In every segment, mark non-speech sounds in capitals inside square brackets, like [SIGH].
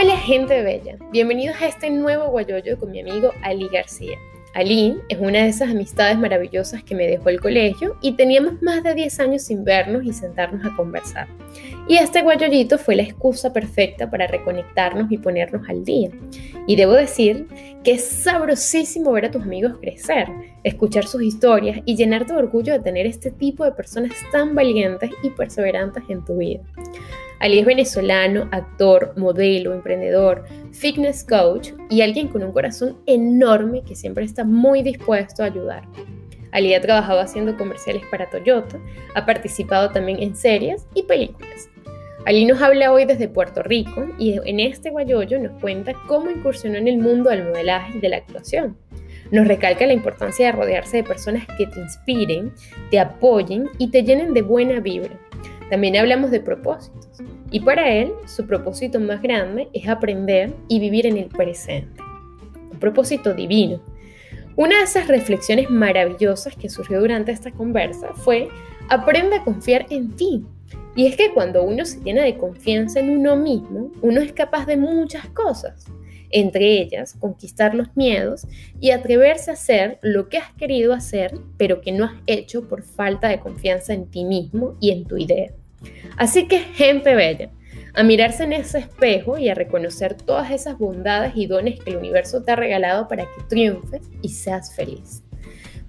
Hola gente bella, bienvenidos a este nuevo guayoyo con mi amigo Ali García. Ali es una de esas amistades maravillosas que me dejó el colegio y teníamos más de 10 años sin vernos y sentarnos a conversar. Y este guayollito fue la excusa perfecta para reconectarnos y ponernos al día. Y debo decir que es sabrosísimo ver a tus amigos crecer, escuchar sus historias y llenarte de orgullo de tener este tipo de personas tan valientes y perseverantes en tu vida. Ali es venezolano, actor, modelo, emprendedor, fitness coach y alguien con un corazón enorme que siempre está muy dispuesto a ayudar. Ali ha trabajado haciendo comerciales para Toyota, ha participado también en series y películas. Ali nos habla hoy desde Puerto Rico y en este guayoyo nos cuenta cómo incursionó en el mundo del modelaje y de la actuación. Nos recalca la importancia de rodearse de personas que te inspiren, te apoyen y te llenen de buena vibra también hablamos de propósitos. Y para él, su propósito más grande es aprender y vivir en el presente. Un propósito divino. Una de esas reflexiones maravillosas que surgió durante esta conversa fue, aprende a confiar en ti. Y es que cuando uno se llena de confianza en uno mismo, uno es capaz de muchas cosas, entre ellas conquistar los miedos y atreverse a hacer lo que has querido hacer, pero que no has hecho por falta de confianza en ti mismo y en tu idea. Así que, gente bella, a mirarse en ese espejo y a reconocer todas esas bondades y dones que el universo te ha regalado para que triunfes y seas feliz.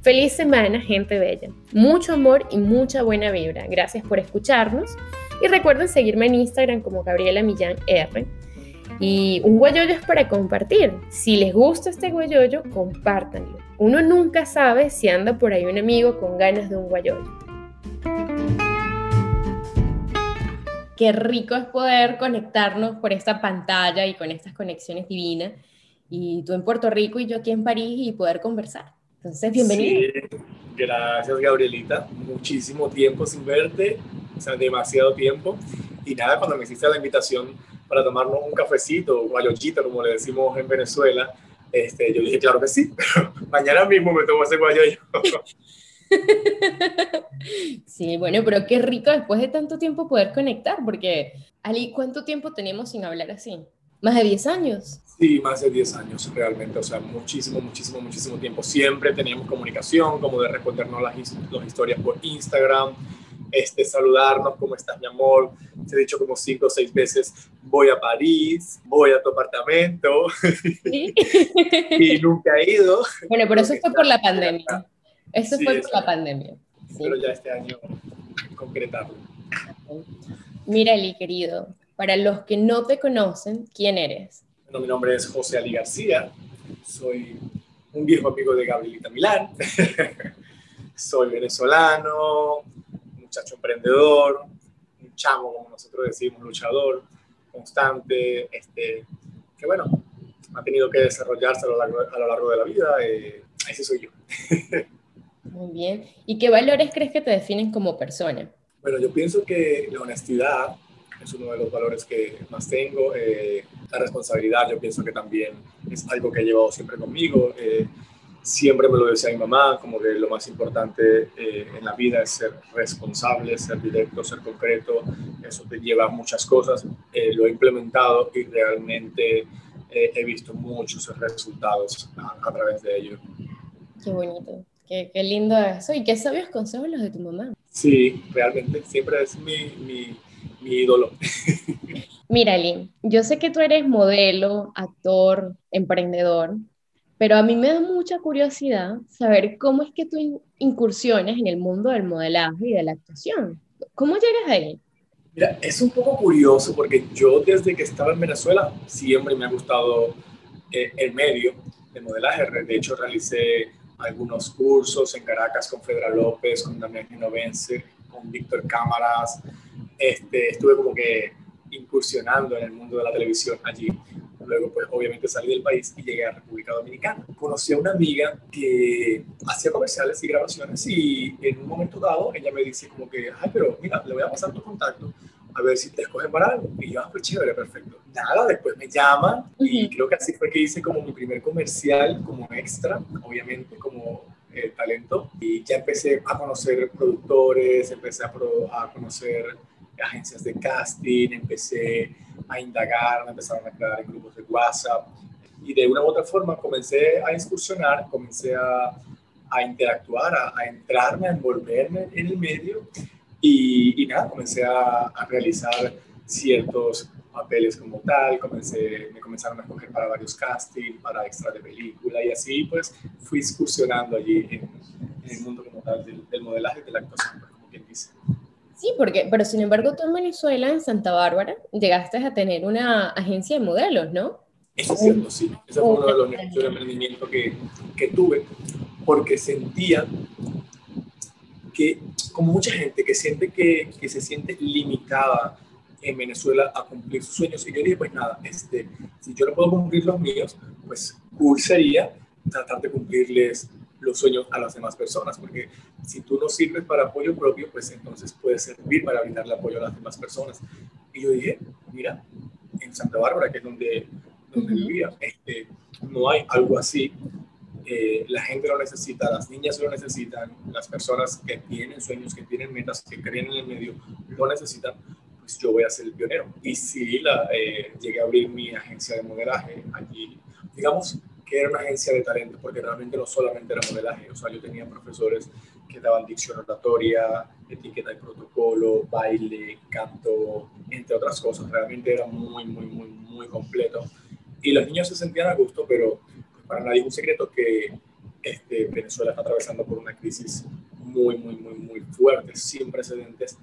Feliz semana, gente bella. Mucho amor y mucha buena vibra. Gracias por escucharnos. Y recuerden seguirme en Instagram como Gabriela Millán R. Y un guayoyo es para compartir. Si les gusta este guayoyo, compártanlo. Uno nunca sabe si anda por ahí un amigo con ganas de un guayoyo. qué rico es poder conectarnos por esta pantalla y con estas conexiones divinas. Y tú en Puerto Rico y yo aquí en París y poder conversar. Entonces, bienvenido. Sí, gracias, Gabrielita. Muchísimo tiempo sin verte, o sea, demasiado tiempo. Y nada, cuando me hiciste la invitación para tomarnos un cafecito, un guayochito, como le decimos en Venezuela, este, yo dije, claro que sí, [LAUGHS] pero mañana mismo me tomo ese guayoyo. [LAUGHS] Sí, bueno, pero qué rico después de tanto tiempo poder conectar, porque Ali, ¿cuánto tiempo tenemos sin hablar así? ¿Más de 10 años? Sí, más de 10 años realmente, o sea, muchísimo, muchísimo, muchísimo tiempo. Siempre teníamos comunicación, como de respondernos las, las historias por Instagram, este, saludarnos, ¿cómo estás, mi amor? Te he dicho como cinco o seis veces, voy a París, voy a tu apartamento, [LAUGHS] y nunca he ido. Bueno, pero eso fue por la pandemia. Eso fue por la pandemia. Pero ya este año concretarlo. Mira, Eli, querido, para los que no te conocen, ¿quién eres? Bueno, mi nombre es José Ali García, soy un viejo amigo de Gabrielita Milán, [LAUGHS] soy venezolano, muchacho emprendedor, un chamo, como nosotros decimos, luchador, constante, este, que bueno, ha tenido que desarrollarse a lo largo, a lo largo de la vida, eh, ese soy yo. [LAUGHS] Muy bien. ¿Y qué valores crees que te definen como persona? Bueno, yo pienso que la honestidad es uno de los valores que más tengo. Eh, la responsabilidad, yo pienso que también es algo que he llevado siempre conmigo. Eh, siempre me lo decía mi mamá, como que lo más importante eh, en la vida es ser responsable, ser directo, ser concreto. Eso te lleva a muchas cosas. lo he implementado y realmente he visto muchos resultados a, a través de ello. Qué bonito. Qué, qué, lindo eso. Y qué sabios consejos los de tu mamá. Sí, realmente siempre es mi, mi, mi ídolo. [LAUGHS] Mira, Lynn, yo sé que tú eres modelo, actor, emprendedor, pero a mí me da mucha curiosidad saber cómo es que tú incursiones en el mundo del modelaje y de la actuación. ¿Cómo llegas ahí? Mira, es un poco curioso porque yo desde que estaba en Venezuela siempre me ha gustado eh, el medio de modelaje. De hecho, realicé algunos cursos en Caracas con Fedra López, con Damián Genovense, con Víctor Cámaras. Este, estuve como que incursionando en el mundo de la televisión allí. Luego, pues obviamente salí del país y llegué a República Dominicana. Conocí a una amiga que hacía comerciales y grabaciones y en un momento dado ella me dice como que, ay, pero mira, le voy a pasar tu contacto a ver si te escogen para algo. Y yo, ah, pues chévere, perfecto. Nada, después me llaman y creo que así fue que hice como mi primer comercial como extra, obviamente como eh, talento. Y ya empecé a conocer productores, empecé a, a conocer agencias de casting, empecé a indagar, me empezaron a crear grupos de WhatsApp y de una u otra forma comencé a excursionar, comencé a, a interactuar, a, a, entrarme, a envolverme en el medio y, y nada, comencé a, a, realizar ciertos papeles como tal, comencé, me comenzaron a escoger para varios castings, para extras de película y así pues fui excursionando allí en, en el mundo como tal del, del modelaje de la actuación, como quien dice. Sí, porque, pero sin embargo tú en Venezuela, en Santa Bárbara, llegaste a tener una agencia de modelos, ¿no? Eso es cierto, sí. Ese fue uno de los negocios de emprendimiento que, que tuve, porque sentía que, como mucha gente que siente que, que, se siente limitada en Venezuela a cumplir sus sueños, y yo dije, pues nada, este, si yo no puedo cumplir los míos, pues cool sería tratar de cumplirles los sueños a las demás personas, porque si tú no sirves para apoyo propio, pues entonces puedes servir para brindarle apoyo a las demás personas. Y yo dije, mira, en Santa Bárbara, que es donde donde vivía, este, no hay algo así. Eh, la gente lo necesita, las niñas lo necesitan, las personas que tienen sueños, que tienen metas, que creen en el medio, lo necesitan, pues yo voy a ser el pionero. Y sí, la, eh, llegué a abrir mi agencia de modelaje allí. Digamos que era una agencia de talento, porque realmente no solamente era modelaje, o sea, yo tenía profesores que daban dicción oratoria, etiqueta y protocolo, baile, canto, entre otras cosas. Realmente era muy, muy, muy, muy completo y los niños se sentían a gusto, pero para nadie es un secreto que este, Venezuela está atravesando por una crisis muy, muy, muy, muy fuerte, sin precedentes,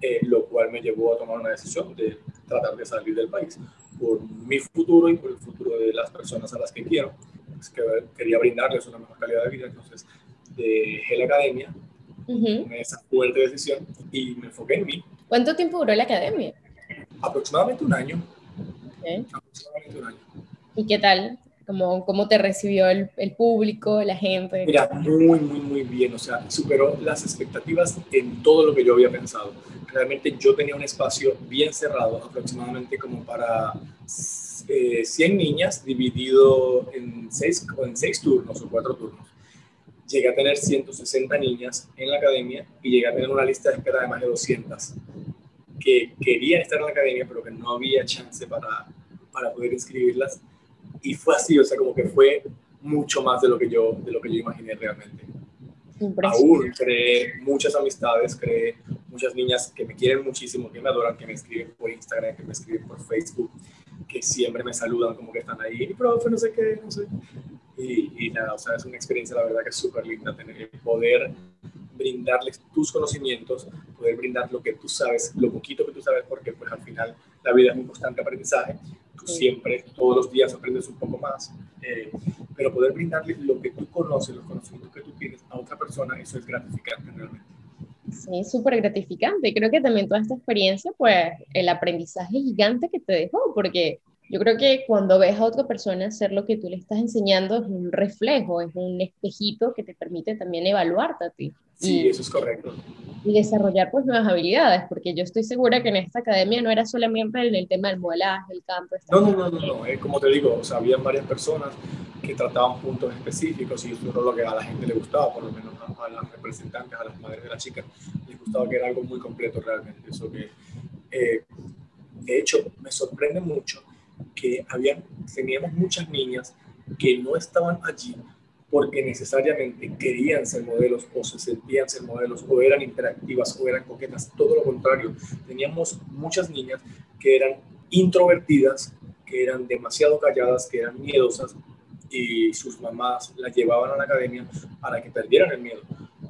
eh, lo cual me llevó a tomar una decisión de tratar de salir del país por mi futuro y por el futuro de las personas a las que quiero. Pues que quería brindarles una mejor calidad de vida, entonces dejé la academia uh con esa fuerte decisión y me enfoqué en mí. ¿Cuánto tiempo duró la academia? Aproximadamente un año. Okay. Aproximadamente un año. ¿Y qué tal? ¿Cómo, cómo te recibió el, el, público, la gente? Mira, muy, muy, muy bien. O sea, superó las expectativas en todo lo que yo había pensado. Realmente yo tenía un espacio bien cerrado, aproximadamente como para eh, 100 niñas, dividido en seis, en seis turnos o cuatro turnos. Llegué a tener 160 niñas en la academia y llegué a tener una lista de espera de más de 200 que querían estar en la academia, pero que no había chance para, para poder inscribirlas y fue así, o sea, como que fue mucho más de lo que yo, de lo que yo imaginé realmente. Aún creé muchas amistades, creé muchas niñas que me quieren muchísimo, que me adoran, que me escriben por Instagram, que me escriben por Facebook, que siempre me saludan como que están ahí, y profe, no sé qué, no sé. Y, y nada, o sea, es una experiencia, la verdad, que es súper linda tener poder brindarles tus conocimientos, poder brindar lo que tú sabes, lo poquito que tú sabes, porque pues al final la vida es un constante aprendizaje siempre, todos los días aprendes un poco más, eh, pero poder brindarle lo que tú conoces, los conocimientos que tú tienes a otra persona, eso es gratificante realmente. Sí, súper gratificante. Creo que también toda esta experiencia, pues el aprendizaje gigante que te dejó, porque yo creo que cuando ves a otra persona hacer lo que tú le estás enseñando es un reflejo, es un espejito que te permite también evaluarte a ti. Sí, eso es correcto. Y desarrollar pues nuevas habilidades, porque yo estoy segura que en esta academia no era solamente en el tema del modelaje, el campo. No, no, no, no, no, es como te digo, o sea, había varias personas que trataban puntos específicos y eso era lo que a la gente le gustaba, por lo menos a, a las representantes, a las madres de las chicas, les gustaba que era algo muy completo realmente. Eso que, eh, de hecho, me sorprende mucho que había, teníamos muchas niñas que no estaban allí porque necesariamente querían ser modelos o se sentían ser modelos o eran interactivas o eran coquetas, todo lo contrario. Teníamos muchas niñas que eran introvertidas, que eran demasiado calladas, que eran miedosas y sus mamás las llevaban a la academia para que perdieran el miedo.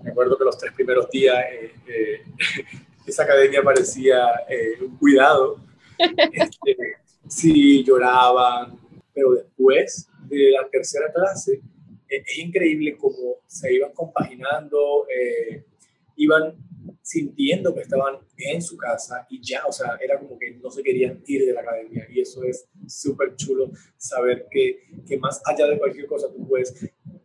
Me acuerdo que los tres primeros días eh, eh, [LAUGHS] esa academia parecía eh, un cuidado. Este, sí, lloraban, pero después de la tercera clase es increíble cómo se iban compaginando, eh, iban sintiendo que estaban en su casa y ya, o sea, era como que no se querían ir de la academia y eso es súper chulo saber que, que, más allá de cualquier cosa tú puedes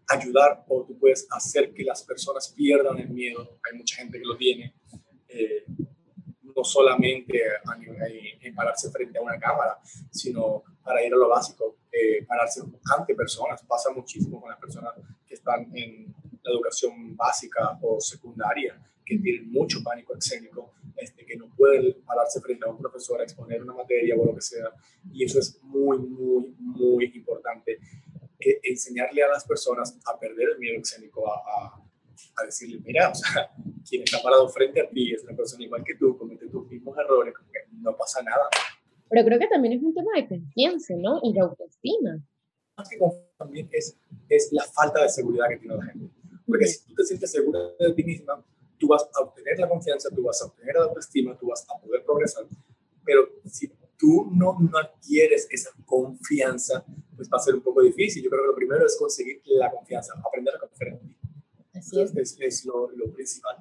ayudar o tú puedes hacer que las personas pierdan el miedo. Hay mucha gente que lo tiene. Eh, no solamente en pararse frente a una cámara, sino para ir a lo básico, eh, pararse ante personas. Pasa muchísimo con las personas que están en la educación básica o secundaria, que tienen mucho pánico escénico, este, que no pueden pararse frente a un profesor a exponer una materia o lo que sea. Y eso es muy, muy, muy importante. Que enseñarle a las personas a perder el miedo escénico, a, a, decirle, mira, o sea, quien está parado frente a ti es una persona igual que tú, comete tus mismos errores, no pasa nada. Pero creo que también es un tema de confianza, ¿no? Y de autoestima. Más que también es, es la falta de seguridad que tiene la gente. Porque si tú te sientes segura de ti misma, tú vas a obtener la confianza, tú vas a obtener la autoestima, tú vas a poder progresar. Pero si tú no, no adquieres esa confianza, pues va a ser un poco difícil. Yo creo que lo primero es conseguir la confianza, aprender a confiar en ti. Así es. Es, es lo, lo, principal.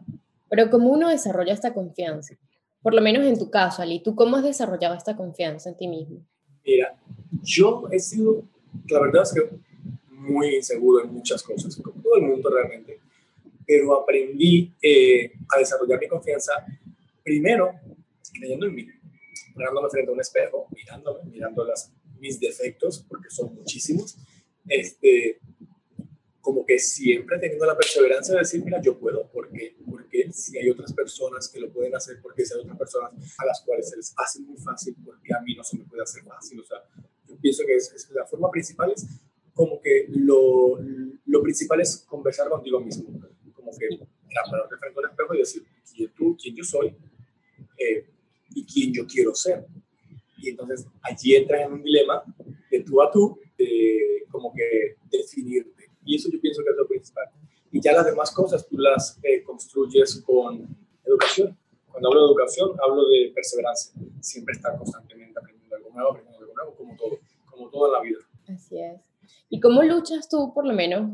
Pero ¿cómo uno desarrolla esta confianza? Por lo menos en tu caso, Ali, ¿tú cómo has desarrollado esta confianza en ti mismo? Mira, yo he sido, la verdad es que muy inseguro en muchas cosas, como todo el mundo realmente pero aprendí eh, a desarrollar mi confianza primero creyendo en mí, mirándome frente a un espejo, mirándome, mirando las, mis defectos, porque son muchísimos, este, como que siempre teniendo la perseverancia de decir, mira, yo puedo, porque porque si hay otras personas que lo pueden hacer, porque si hay otras personas a las cuales se les hace muy fácil, porque a mí no se me puede hacer fácil, o sea, yo pienso que es, la forma principal es como que lo, lo principal es conversar contigo mismo, como que pararte frente al espejo y decir quién tú, quién yo soy eh, y quién yo quiero ser. Y entonces allí entras en un dilema de tú a tú, de como que definirte. Y eso yo pienso que es lo principal. Y ya las demás cosas tú las eh, construyes con educación. Cuando hablo de educación, hablo de perseverancia. Siempre estar constantemente aprendiendo algo nuevo, aprendiendo algo nuevo, como todo, como todo en la vida. Así es. ¿Y cómo luchas tú, por lo menos,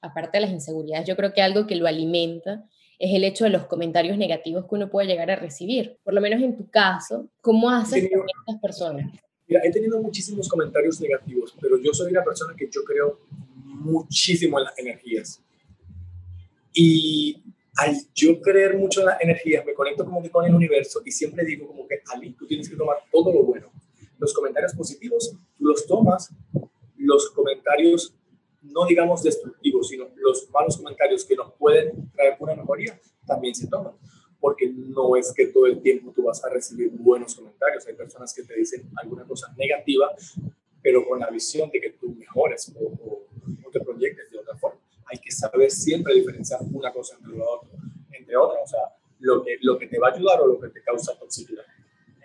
aparte de las inseguridades, yo creo que algo que lo alimenta es el hecho de los comentarios negativos que uno puede llegar a recibir. Por lo menos en tu caso, ¿cómo haces con estas personas? Mira, he tenido muchísimos comentarios negativos, pero yo soy una persona que yo creo muchísimo en las energías. Y al yo creer mucho en las energías, me conecto como que con el universo y siempre digo como que, Ali, tú tienes que tomar todo lo bueno. Los comentarios positivos, tú los tomas. Los comentarios no digamos destructivos, sino los malos comentarios que nos pueden traer una mejoría, también se toman. Porque no es que todo el tiempo tú vas a recibir buenos comentarios. Hay personas que te dicen alguna cosa negativa, pero con la visión de que tú mejores o, te proyectes de otra forma. Hay que saber siempre diferenciar una cosa entre, lo otro, entre otra, o sea, lo que, lo que te va a ayudar o lo que te causa toxicidad.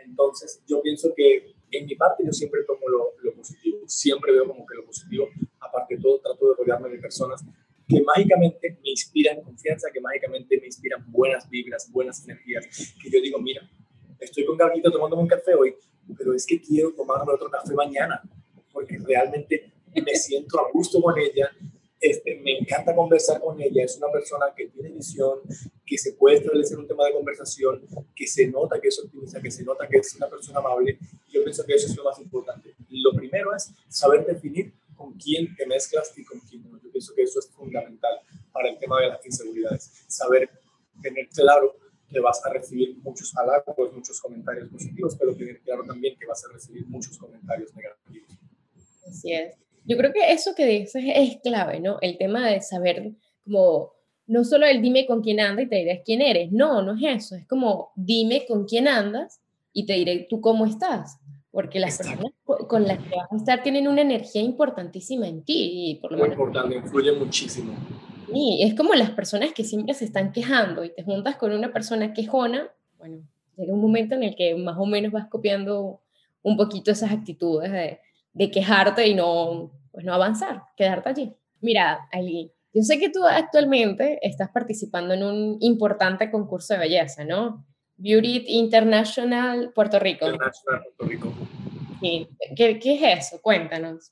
Entonces, yo pienso que en mi parte yo siempre tomo lo, lo positivo, siempre veo como que lo positivo aparte de todo, trato de rodearme de personas que mágicamente me inspiran confianza, que mágicamente me inspiran buenas vibras, buenas energías, que yo digo, mira, estoy con Gabriela tomándome un café hoy, pero es que quiero tomarme otro café mañana, porque realmente me siento a gusto con ella, este, me encanta conversar con ella, es una persona que tiene visión, que se puede establecer un tema de conversación, que se nota que es optimista, que se nota que es una persona amable. Yo pienso que eso es lo más importante. Lo primero es saber definir con quién te mezclas y con quién no. Yo pienso que eso es fundamental para el tema de las inseguridades. Saber tener claro que vas a recibir muchos halagos, muchos comentarios positivos, pero tener claro también que vas a recibir muchos comentarios negativos. Así es. Yo creo que eso que dices es clave, ¿no? El tema de saber como no solo el dime con quién andas y te diré quién eres, no, no es eso, es como dime con quién andas y te diré tú cómo estás porque las personas con las que vas a estar tienen una energía importantísima en ti. Y por lo Muy importante, influye muchísimo. Sí, es como las personas que siempre se están quejando y te juntas con una persona quejona, bueno, llega un momento en el que más o menos vas copiando un poquito esas actitudes de, de quejarte y no, pues no avanzar, quedarte allí. Mira, Ali, yo sé que tú actualmente estás participando en un importante concurso de belleza, ¿no? Beauty International Puerto Rico. International Puerto Rico. ¿Qué, ¿Qué, es eso? Cuéntanos.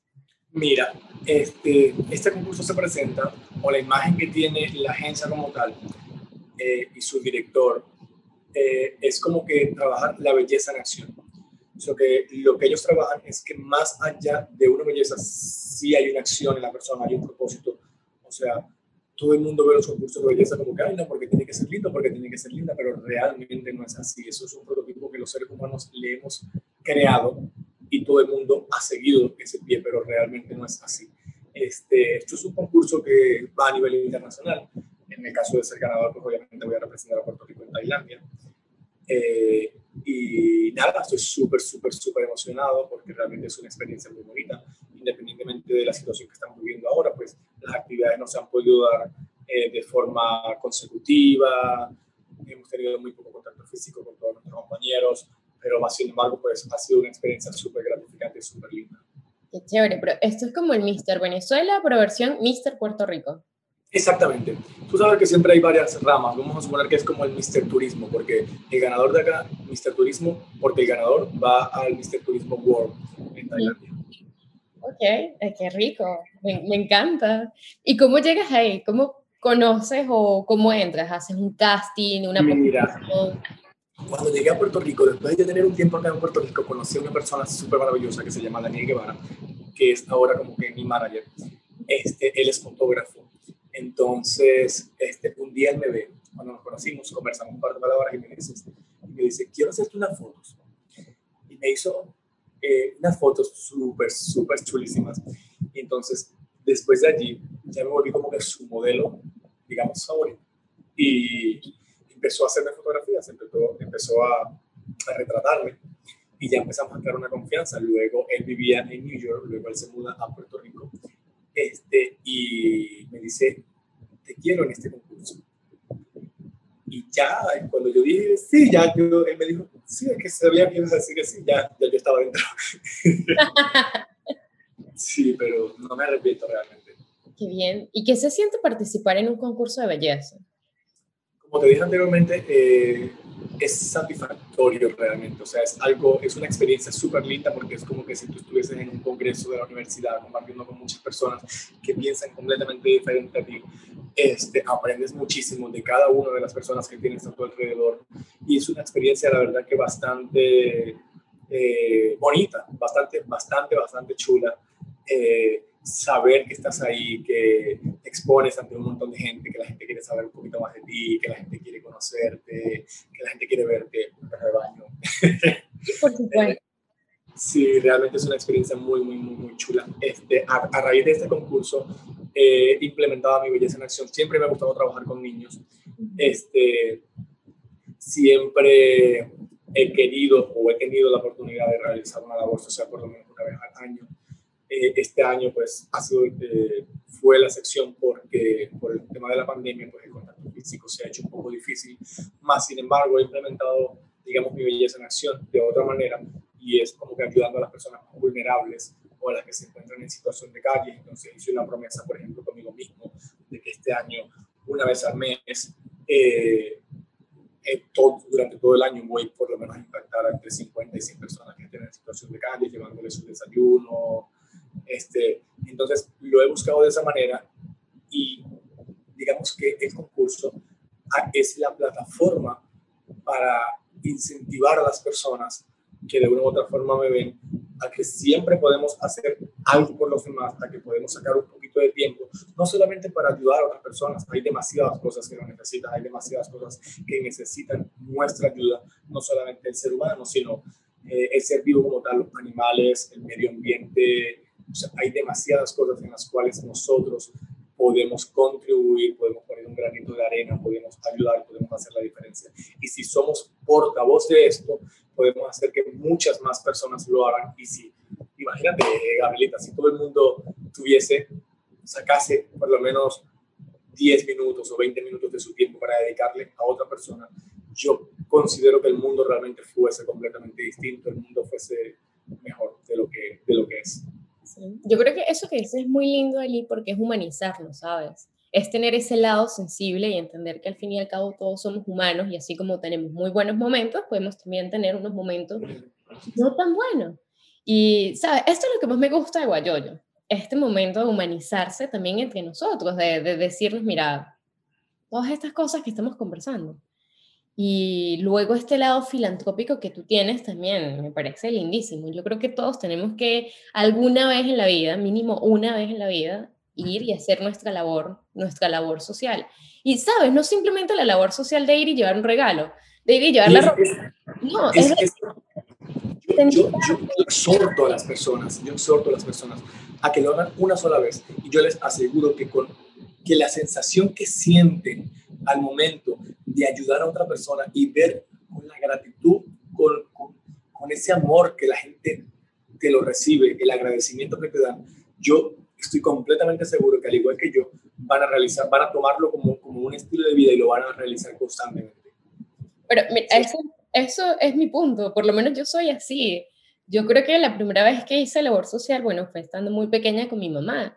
Mira, este, este concurso se presenta, o la imagen que tiene la agencia como tal eh, y su director, eh, es como que trabajar la belleza en acción. O que lo que ellos trabajan es que más allá de una belleza, sí hay una acción en la persona, hay un propósito. O sea, todo el mundo ve los concursos de belleza como que, ay, no, porque tiene que ser lindo, porque tiene que ser linda, pero realmente no es así. Eso es un prototipo que los seres humanos le hemos creado y todo el mundo ha seguido ese pie, pero realmente no es así. Este, esto es un concurso que va a nivel internacional. En el caso de ser ganador, pues obviamente voy a representar a Puerto Rico en Tailandia. Eh, y nada, estoy súper, súper, súper emocionado porque realmente es una experiencia muy bonita. Independientemente de la situación que estamos viviendo ahora, pues las actividades no se han podido dar eh, de forma consecutiva. Hemos tenido muy poco contacto físico con todos nuestros compañeros, pero más sin embargo, pues ha sido una experiencia súper gratificante y súper linda. Qué chévere, pero esto es como el Mister Venezuela, pero versión Mister Puerto Rico. Exactamente. Tú sabes que siempre hay varias ramas. Vamos a suponer que es como el Mister Turismo, porque el ganador de acá, Mister Turismo, porque el ganador va al Mister Turismo World en Tailandia. Ok, eh, qué rico, me, me, encanta. ¿Y cómo llegas ahí? ¿Cómo conoces o cómo entras? ¿Haces un casting, una Mira, cuando llegué a Puerto Rico, después de tener un tiempo acá en Puerto Rico, conocí a una persona súper maravillosa que se llama Daniel Guevara, que es ahora como que mi manager. Este, él es fotógrafo entonces, este, un día él me ve, cuando nos conocimos, conversamos un par de palabras y me dice, y me dice quiero hacerte unas fotos. Y me hizo eh, unas fotos súper, súper chulísimas. Y entonces, después de allí, ya me volví como que su modelo, digamos, favorito. Y empezó a hacerme fotografías, empezó, empezó a, a retratarme y ya empezamos a crear una confianza. Luego él vivía en New York, luego él se muda a Puerto Rico este, y me dice, te quiero en este concurso. Y ya, cuando yo dije sí, ya yo, él me dijo, sí, es que sabía que ibas a decir que sí, ya, ya yo estaba dentro. [LAUGHS] sí, pero no me arrepiento realmente. Qué bien. ¿Y qué se siente participar en un concurso de belleza? Como te dije anteriormente, eh, es satisfactorio realmente, o sea, es algo, es una experiencia súper linda porque es como que si tú estuvieses en un congreso de la universidad compartiendo con muchas personas que piensan completamente diferente a ti, este, aprendes muchísimo de cada una de las personas que tienes a tu alrededor y es una experiencia, la verdad, que bastante eh, bonita, bastante, bastante, bastante chula. Eh, saber que estás ahí, que te expones ante un montón de gente, que la gente quiere saber un poquito más de ti, que la gente quiere conocerte, que la gente quiere verte en el baño. Por supuesto. [LAUGHS] Sí, realmente es una experiencia muy, muy, muy, muy chula. Este, a, raíz de este concurso, he implementado mi belleza en acción. Siempre me ha gustado trabajar con niños. Este, siempre he querido o he tenido la oportunidad de realizar una labor social por lo menos una vez al año. Eh, este año pues ha sido, eh, fue la sección porque por el tema de la pandemia pues el contacto físico se ha hecho un poco difícil, más sin embargo he implementado digamos mi belleza en acción de otra manera y es como que ayudando a las personas más vulnerables o a las que se encuentran en situación de calle, entonces hice una promesa por ejemplo conmigo mismo de que este año una vez al mes eh, todo, durante todo el año voy por lo menos a impactar a entre 50 y 100 personas que estén en situación de calle, llevándoles su desayuno, este, entonces, lo he buscado de esa manera y digamos que el concurso es la plataforma para incentivar a las personas que de una u otra forma me ven a que siempre podemos hacer algo por los demás, a que podemos sacar un poquito de tiempo, no solamente para ayudar a otras personas, hay demasiadas cosas que lo necesitan, hay demasiadas cosas que necesitan nuestra ayuda, no solamente el ser humano, sino eh, el ser vivo como tal, los animales, el medio ambiente, hay demasiadas cosas en las cuales nosotros podemos contribuir, podemos poner un granito de arena, podemos ayudar, podemos hacer la diferencia. Y si somos portavoz de esto, podemos hacer que muchas más personas lo hagan. Y si, imagínate, Gabrielita, si todo el mundo tuviese, sacase por lo menos 10 minutos o 20 minutos de su tiempo para dedicarle a otra persona, yo considero que el mundo realmente fuese completamente distinto, el mundo fuese mejor de lo que, de lo que es. Yo creo que eso que dices es muy lindo, Ali, porque es humanizarlo, ¿sabes? Es tener ese lado sensible y entender que al fin y al cabo todos somos humanos y así como tenemos muy buenos momentos, podemos también tener unos momentos no tan buenos. Y, ¿sabes? Esto es lo que más me gusta de Guayoyo, este momento de humanizarse también entre nosotros, de, de decirnos, mira, todas estas cosas que estamos conversando, y luego este lado filantrópico que tú tienes también me parece lindísimo. Yo creo que todos tenemos que alguna vez en la vida, mínimo una vez en la vida, ir y hacer nuestra labor, nuestra labor social. Y sabes, no simplemente la labor social de ir y llevar un regalo, de ir y llevar la ropa. No, es, yo, yo, exhorto a las personas, yo exhorto a las personas a que lo hagan una sola vez y yo les aseguro que con que la sensación que sienten al momento de ayudar a otra persona y ver con la gratitud, con, con, ese amor que la gente te lo recibe, el agradecimiento que te dan, yo estoy completamente seguro que al igual que yo, van a realizar, van a tomarlo como, como un estilo de vida y lo van a realizar constantemente. Pero mira, eso, eso es mi punto, por lo menos yo soy así. Yo creo que la primera vez que hice labor social, bueno, fue estando muy pequeña con mi mamá,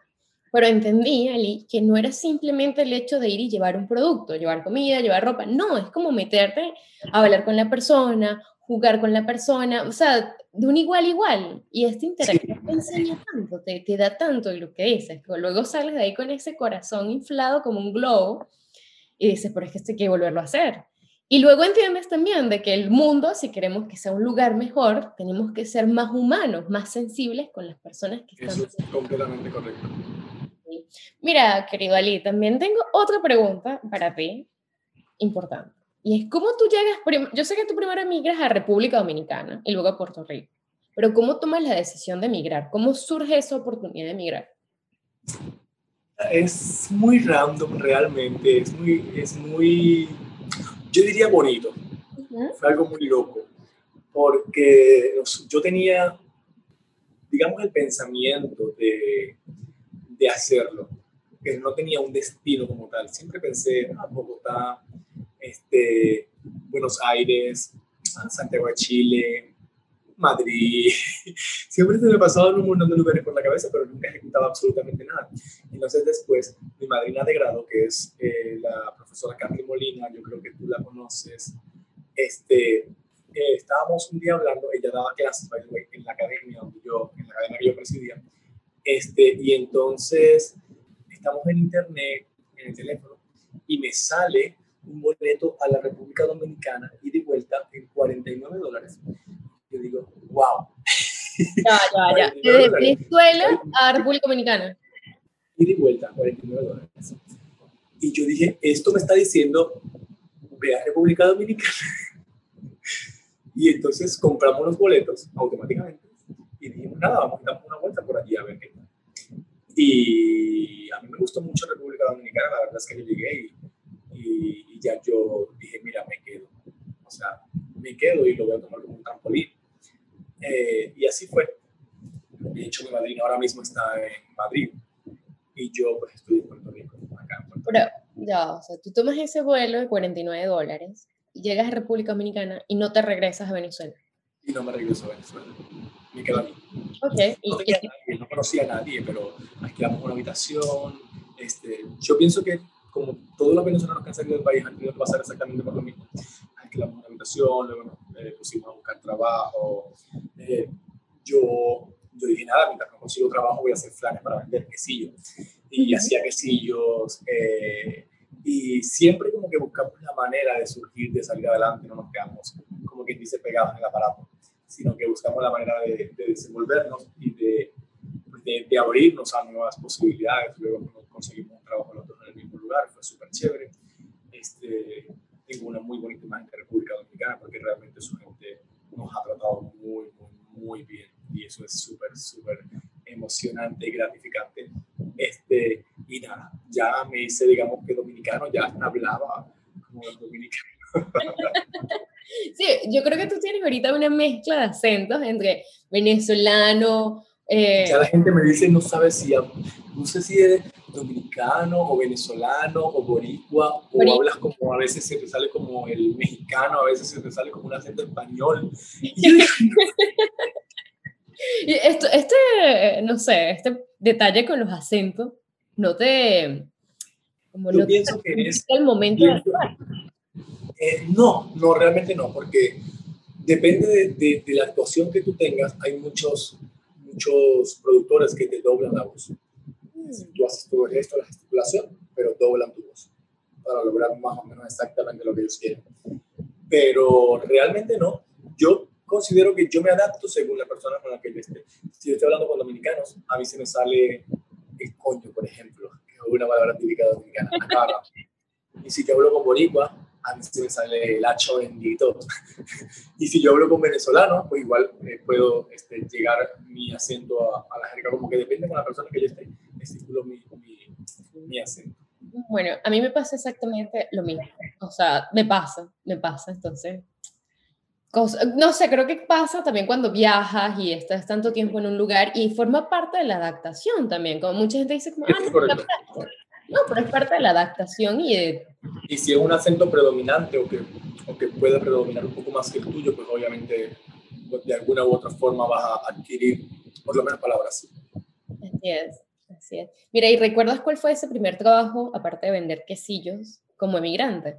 pero entendí, Ali, que no era simplemente el hecho de ir y llevar un producto, llevar comida, llevar ropa, no, es como meterte a hablar con la persona, jugar con la persona, o sea, de un igual igual. Y este interacción te enseña tanto, te, te da tanto lo que dices, luego sales de ahí con ese corazón inflado como un globo y dices, pero es que esto hay que volverlo a hacer. Y luego entiendes también de que el mundo, si queremos que sea un lugar mejor, tenemos que ser más humanos, más sensibles con las personas que están. Eso es completamente correcto. Mira, querido Ali, también tengo otra pregunta para ti, importante. Y es, ¿cómo tú llegas? Yo sé que tú primero emigras a República Dominicana y luego a Puerto Rico, pero ¿cómo tomas la decisión de emigrar? ¿Cómo surge esa oportunidad de emigrar? Es muy random realmente, es muy, es muy yo diría bonito. Fue algo muy loco, porque yo tenía, digamos, el pensamiento de, de hacerlo, que no tenía un destino como tal. Siempre pensé, ah, Bogotá, este, Buenos Aires, Santiago de Chile, Madrid. [LAUGHS] Siempre se me pasaban un montón de lugares por la cabeza, pero nunca ejecutaba absolutamente nada. Entonces después, mi madrina de grado, que es eh, la profesora Carly Molina, yo creo que tú la conoces, este, eh, estábamos un día hablando, ella daba clases en la academia donde yo, en la academia que yo presidía, este, y entonces estamos en internet, en el teléfono, y me sale un boleto a la República Dominicana y de vuelta en 49 dólares yo digo, wow. Ya, ya, ya. [LAUGHS] Desde Venezuela a República Dominicana. Y de vuelta, 49 dólares. Y yo dije, esto me está diciendo, ve a República Dominicana. [LAUGHS] y entonces compramos los boletos automáticamente. Y dijimos, nada, vamos a dar una vuelta por allí a ver qué Y a mí me gustó mucho República Dominicana, la verdad es que yo llegué y, y ya yo dije, mira, me quedo. O sea, me quedo y lo voy a tomar como un trampolín. Eh, y así fue. De hecho, mi madrina ahora mismo está en Madrid y yo pues estoy en Puerto Rico, acá en Puerto Rico. Pero ya, o sea, tú tomas ese vuelo de 49 dólares y llegas a República Dominicana y no te regresas a Venezuela. Y no me regreso a Venezuela. Me quedo aquí. Ok. No, tenía nadie, no conocía a nadie, pero alquilamos una habitación. Este, yo pienso que como todos los venezolanos que han salido del país han tenido que pasar exactamente por lo mismo. Alquilamos una habitación, luego eh, pusimos a buscar trabajo. Eh, yo, yo dije, nada, mientras no consigo trabajo voy a hacer flanes para vender quesillos. Y hacía quesillos. Eh, y siempre como que buscamos la manera de surgir, de salir adelante, no nos quedamos como quien dice pegados en el aparato, sino que buscamos la manera de, desenvolvernos y de, de, de, abrirnos a nuevas posibilidades. Luego conseguimos un trabajo nosotros en el mismo lugar, fue súper chévere. Este, tengo una muy bonita imagen de República Dominicana porque realmente su gente nos ha tratado muy, muy, muy bien y eso es súper, súper emocionante y gratificante. Este, y nada, ya me hice, digamos que dominicano, ya hablaba como dominicano. [LAUGHS] Sí, yo creo que tú tienes ahorita una mezcla de acentos entre venezolano. Eh... Ya la gente me dice, no sabe si, no sé si eres dominicano o venezolano o boricua, o hablas como a veces se te sale como el mexicano, a veces se te sale como un acento español. [LAUGHS] Esto, este, no sé, este detalle con los acentos, no te... Como Yo pienso que es el momento eh, no, no, realmente no, porque depende de, de, la actuación que tú tengas, hay muchos, muchos productores que te doblan la voz tú haces todo el gesto, la gesticulación, pero doblan tu voz para lograr más o menos exactamente lo que ellos quieren. Pero realmente no. Yo considero que yo me adapto según la persona con la que yo esté. Si yo estoy hablando con dominicanos, a mí se me sale el coño, por ejemplo, que es una palabra típica dominicana, Y si yo hablo con boricua, a mí se me sale el hacho bendito. [LAUGHS] y si yo hablo con venezolano, pues igual eh, puedo este, llegar mi acento a, a, la jerga, como que depende con la persona que yo esté, estipulo mi, mi, mi acento. Bueno, a mí me pasa exactamente lo mismo. O sea, me pasa, me pasa. Entonces, no sé, creo que pasa también cuando viajas y estás tanto tiempo en un lugar y forma parte de la adaptación también. Como mucha gente dice, como, ah, no, no, pero es parte de la adaptación y de... Y si es un acento predominante o que, o que puede predominar un poco más que el tuyo, pues obviamente pues, de alguna u otra forma vas a adquirir por lo menos palabras. Así es, así es. Mira, ¿y recuerdas cuál fue ese primer trabajo, aparte de vender quesillos, como emigrante?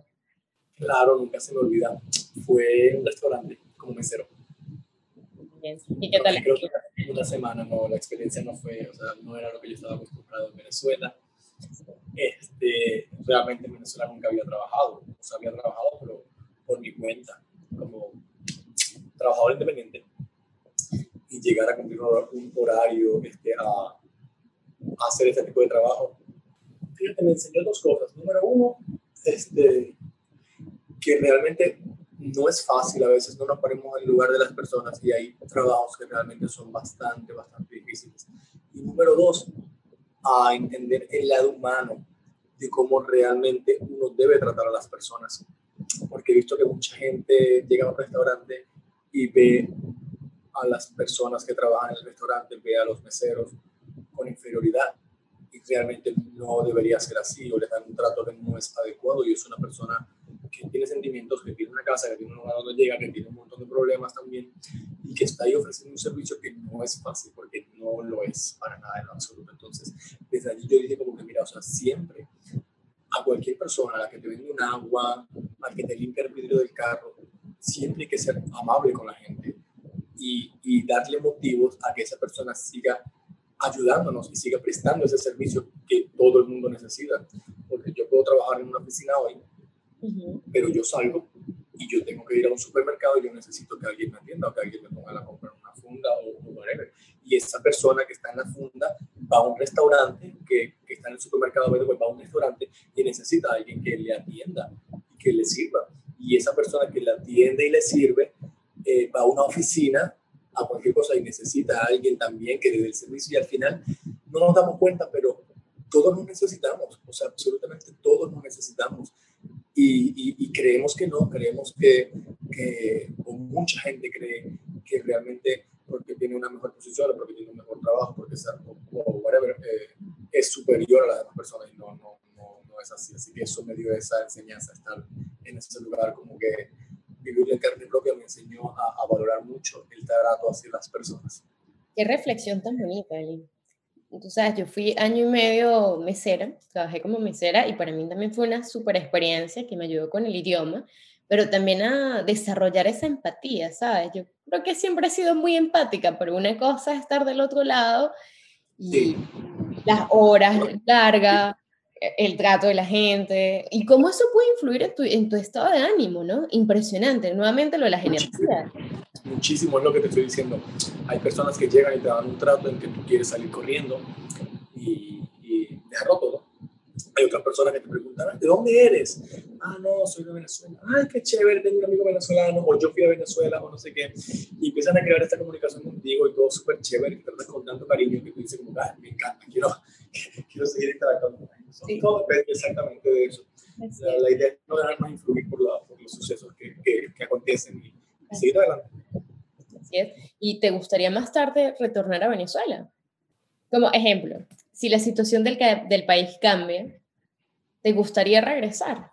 Claro, nunca se me olvida. Fue en un restaurante como mesero. ¿Y qué tal? una semana, no, la experiencia no fue, o sea, no era lo que yo estaba acostumbrado en Venezuela. Este, realmente en Venezuela nunca había trabajado, o sea, había trabajado, pero por mi cuenta, como trabajador independiente, y llegar a cumplir un horario este, a, a hacer este tipo de trabajo. Fíjate, me enseñó dos cosas. Número uno, este, que realmente no es fácil, a veces no nos ponemos en el lugar de las personas y hay trabajos que realmente son bastante, bastante difíciles. Y número dos, a entender el lado humano de cómo realmente uno debe tratar a las personas. Porque he visto que mucha gente llega a un restaurante y ve a las personas que trabajan en el restaurante, ve a los meseros con inferioridad y realmente no debería ser así o le dan un trato que no es adecuado y es una persona que tiene sentimientos, que tiene una casa, que tiene un lugar donde llega, que tiene un montón de problemas también y que está ahí ofreciendo un servicio que no es fácil porque no lo es para nada en absoluto. Entonces, desde allí yo dije como que, mira, o sea, siempre a cualquier persona, a la que te vende un agua, al que te limpia el vidrio del carro, siempre hay que ser amable con la gente y, y darle motivos a que esa persona siga ayudándonos y siga prestando ese servicio que todo el mundo necesita. Porque yo puedo trabajar en una oficina hoy pero yo salgo y yo tengo que ir a un supermercado y yo necesito que alguien me atienda o que alguien me ponga la compra en una funda o, whatever. Y esa persona que está en la funda va a un restaurante, que, que está en el supermercado, va a un restaurante y necesita a alguien que le atienda y que le sirva. Y esa persona que le atiende y le sirve eh, va a una oficina a cualquier cosa y necesita a alguien también que le dé el servicio y al final no nos damos cuenta, pero todos nos necesitamos, o sea, absolutamente todos nos necesitamos y, creemos que no, creemos que, que, o mucha gente cree que realmente porque tiene una mejor posición, porque tiene un mejor trabajo, porque es, o, whatever, eh, es superior a las demás personas y no, no, no, no, es así. Así que eso me dio esa enseñanza, estar en ese lugar, como que vivir en carne propia me enseñó a, a valorar mucho el trato hacia las personas. Qué reflexión tan bonita, Eli tú sabes, yo fui año y medio mesera, trabajé como mesera y para mí también fue una super experiencia que me ayudó con el idioma, pero también a desarrollar esa empatía, ¿sabes? Yo creo que siempre he sido muy empática, pero una cosa es estar del otro lado y las horas largas, el trato de la gente y cómo eso puede influir en tu, en tu estado de ánimo, ¿no? Impresionante, nuevamente lo de la energías muchísimo es lo que te estoy diciendo. Hay personas que llegan y te dan un trato en que tú quieres salir corriendo y, y dejarlo todo. Hay otras personas que te preguntan, ¿de dónde eres? Ah, no, soy de Venezuela. Ay, qué chévere, tengo un amigo venezolano, o yo fui a Venezuela, o no sé qué. Y empiezan a crear esta comunicación contigo y todo súper chévere, y te tratas con tanto cariño que tú dices, como, Ay, me encanta, quiero, [LAUGHS] quiero seguir interactuando con ellos. Sí. Todo depende exactamente de eso. La, la, idea es no dejarnos influir por, la, por los sucesos que, que, que acontecen y, y seguir adelante. ¿Y te gustaría más tarde retornar a Venezuela? Como ejemplo, si la situación del, del país cambia, ¿te gustaría regresar?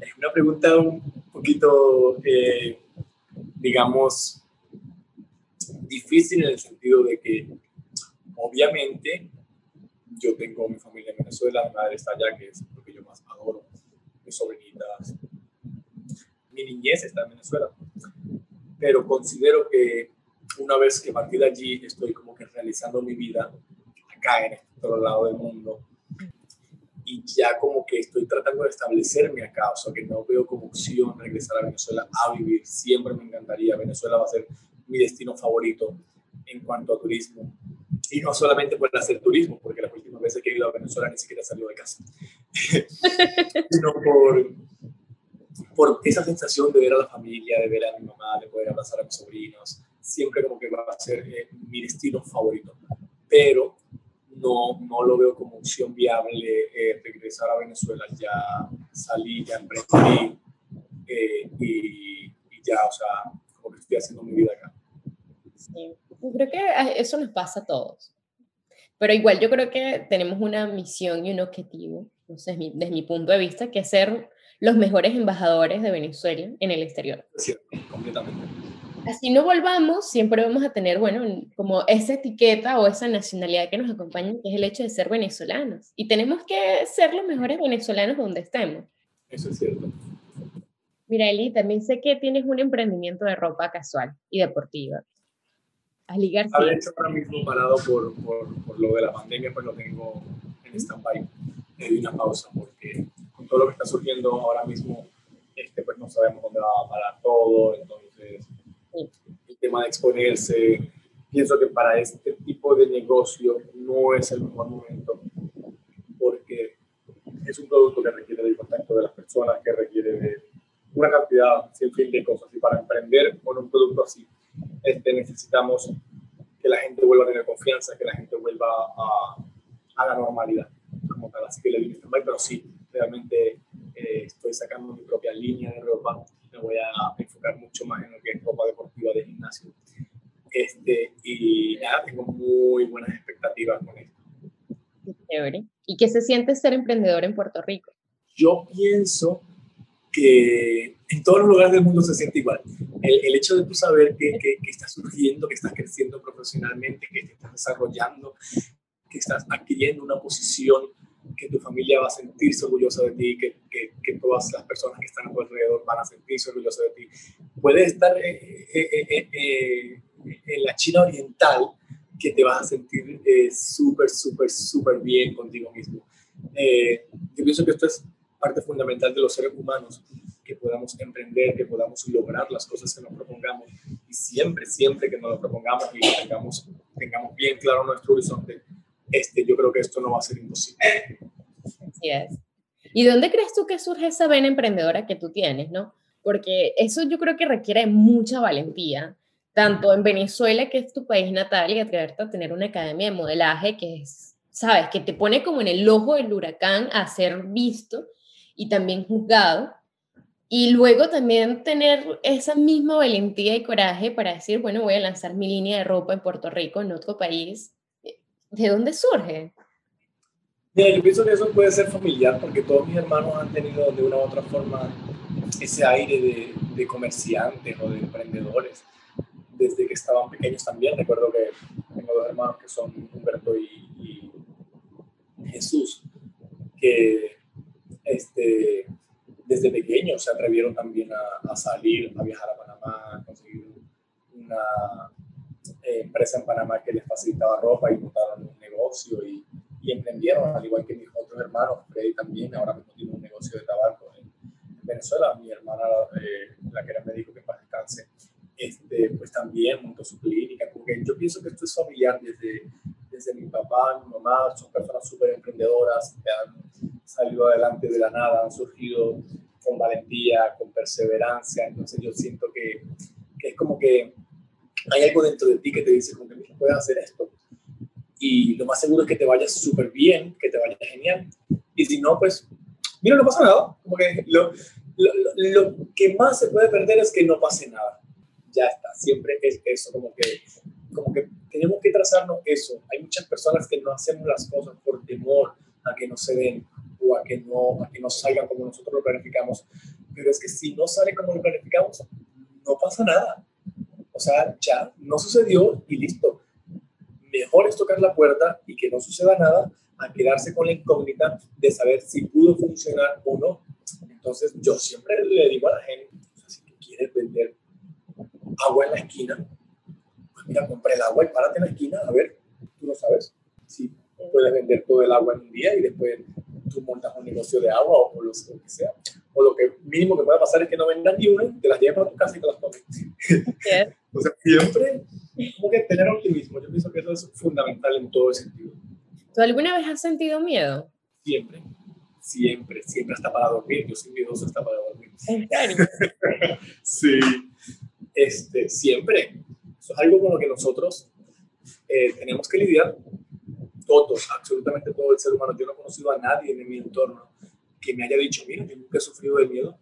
Es una pregunta un poquito, eh, digamos, difícil en el sentido de que, obviamente, yo tengo mi familia en Venezuela, mi madre está allá, que es lo que yo más adoro, mis sobrinitas, mi niñez está en Venezuela pero considero que una vez que partí de allí estoy como que realizando mi vida acá en este otro lado del mundo y ya como que estoy tratando de establecerme acá, o sea que no veo como opción regresar a Venezuela a vivir, siempre me encantaría, Venezuela va a ser mi destino favorito en cuanto a turismo. Y no solamente por hacer turismo, porque las últimas veces que he ido a Venezuela ni siquiera salido de casa, [LAUGHS] sino por por esa sensación de ver a la familia, de ver a mi mamá, de poder abrazar a mis sobrinos, siempre como que va a ser eh, mi destino favorito. Pero no, no lo veo como opción viable eh, regresar a Venezuela. Ya salí, ya emprendí eh, y, ya, o sea, como que estoy haciendo mi vida acá. Sí, creo que eso nos pasa a todos. Pero igual yo creo que tenemos una misión y un objetivo, no sé, desde mi punto de vista, que es ser los mejores embajadores de Venezuela en el exterior. Sí, completamente. Así no volvamos, siempre vamos a tener, bueno, como esa etiqueta o esa nacionalidad que nos acompaña, que es el hecho de ser venezolanos. Y tenemos que ser los mejores venezolanos donde estemos. Eso es cierto. Mira, Eli, también sé que tienes un emprendimiento de ropa casual y deportiva. Ali García. A hecho, ahora mismo parado por, por, por, lo de la pandemia, pues lo tengo en stand-by. Le di una pausa porque con todo lo que está surgiendo ahora mismo, este, pues no sabemos dónde va a parar todo. Entonces, el tema de exponerse, pienso que para este tipo de negocio no es el mejor momento porque es un producto que requiere del contacto de las personas, que requiere de una cantidad sin fin de cosas. Y para emprender con un producto así, este, necesitamos que la gente vuelva a tener confianza, que la gente vuelva a, a la normalidad, como tal. Así que le digo pero sí, realmente eh, estoy sacando mi propia línea de ropa. Me voy a enfocar mucho más en lo que es ropa deportiva de gimnasio. Este, y nada, tengo muy buenas expectativas con esto. ¿Y qué se siente ser emprendedor en Puerto Rico? Yo pienso que en todos los lugares del mundo se siente igual. El, el hecho de tú saber que, que, que, estás surgiendo, que estás creciendo profesionalmente, que te estás desarrollando, que estás adquiriendo una posición que tu familia va a sentirse orgullosa de ti, que, que, todas las personas que están a tu alrededor van a sentirse orgullosas de ti. Puedes estar eh, eh, eh, en la China oriental que te vas a sentir súper, súper, súper bien contigo mismo. yo pienso que esto es parte fundamental de los seres humanos, que podamos emprender, que podamos lograr las cosas que nos propongamos. Y siempre, siempre que nos lo propongamos y tengamos, tengamos bien claro nuestro horizonte, este, yo creo que esto no va a ser imposible. Así es. ¿Y dónde crees tú que surge esa vena emprendedora que tú tienes, no? Porque eso yo creo que requiere mucha valentía, tanto en Venezuela, que es tu país natal, y atreverte a tener una academia de modelaje que es, sabes, que te pone como en el ojo del huracán a ser visto y también juzgado. Y luego también tener esa misma valentía y coraje para decir, bueno, voy a lanzar mi línea de ropa en Puerto Rico, en otro país. ¿De dónde surge? Mira, yo pienso que eso puede ser familiar porque todos mis hermanos han tenido de una u otra forma ese aire de, de comerciantes o de emprendedores desde que estaban pequeños también. Recuerdo que tengo dos hermanos que son Humberto y, y Jesús, que este, desde pequeños se atrevieron también a, salir, a viajar a Panamá, a conseguir una empresa en Panamá que les facilitaba ropa y montaron un negocio y, y, emprendieron, al igual que mis otros hermanos, Freddy también, ahora mismo tiene un negocio de tabaco en, Venezuela, mi hermana, eh, la que era médico que para descanse, este, pues también montó su clínica, porque yo pienso que esto es familiar desde, desde mi papá, mi mamá, son personas súper emprendedoras, que han salido adelante de la nada, han surgido con valentía, con perseverancia. Entonces yo siento que, que es como que hay algo dentro de ti que te dice, como que puedes hacer esto. Y lo más seguro es que te vaya súper bien, que te vaya genial. Y si no, pues, mira, no pasa nada. Como que lo, lo, lo, que más se puede perder es que no pase nada. Ya está, siempre es eso, como que, como que tenemos que trazarnos eso. Hay muchas personas que no hacemos las cosas por temor a que no se den o a que no, a que no salga como nosotros lo planificamos. Pero es que si no sale como lo planificamos, no pasa nada. O sea, ya no sucedió y listo. Mejor es tocar la puerta y que no suceda nada a quedarse con la incógnita de saber si pudo funcionar o no. Entonces, yo siempre le digo a la gente, si tú quieres vender agua en la esquina, pues mira, compra el agua y párate en la esquina, a ver, tú lo sabes. Si puedes vender todo el agua en un día y después tú montas un negocio de agua o, lo, que sea. O lo que mínimo que pueda pasar es que no vendas ni una, te las llevas a tu casa y te las tomes. O sea, siempre como que tener optimismo. Yo pienso que eso es fundamental en todo sentido. ¿Tú alguna vez has sentido miedo? Siempre, siempre, siempre hasta para dormir. Yo soy miedoso hasta para dormir. ¿En [LAUGHS] serio? sí, este, siempre. Eso es algo con lo que nosotros eh, tenemos que lidiar todos, absolutamente todo el ser humano. Yo no he conocido a nadie en mi entorno que me haya dicho, mira, yo nunca he sufrido de miedo.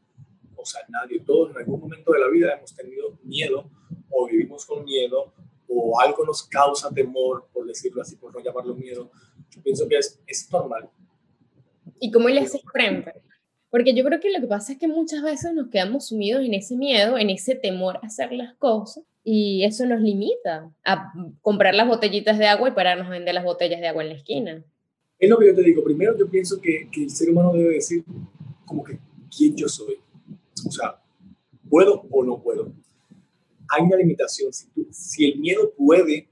O sea, nadie, todos en algún momento de la vida hemos tenido miedo o vivimos con miedo o algo nos causa temor, por decirlo así, por no llamarlo miedo. Yo pienso que es, es normal. ¿Y cómo le haces frente? Porque yo creo que lo que pasa es que muchas veces nos quedamos sumidos en ese miedo, en ese temor a hacer las cosas, y eso nos limita a comprar las botellitas de agua y pararnos a vender las botellas de agua en la esquina. Es lo que yo te digo. Primero, yo pienso que, que el ser humano debe decir como que quién yo soy. O sea, ¿puedo o no puedo? Hay una limitación. Si, el miedo puede,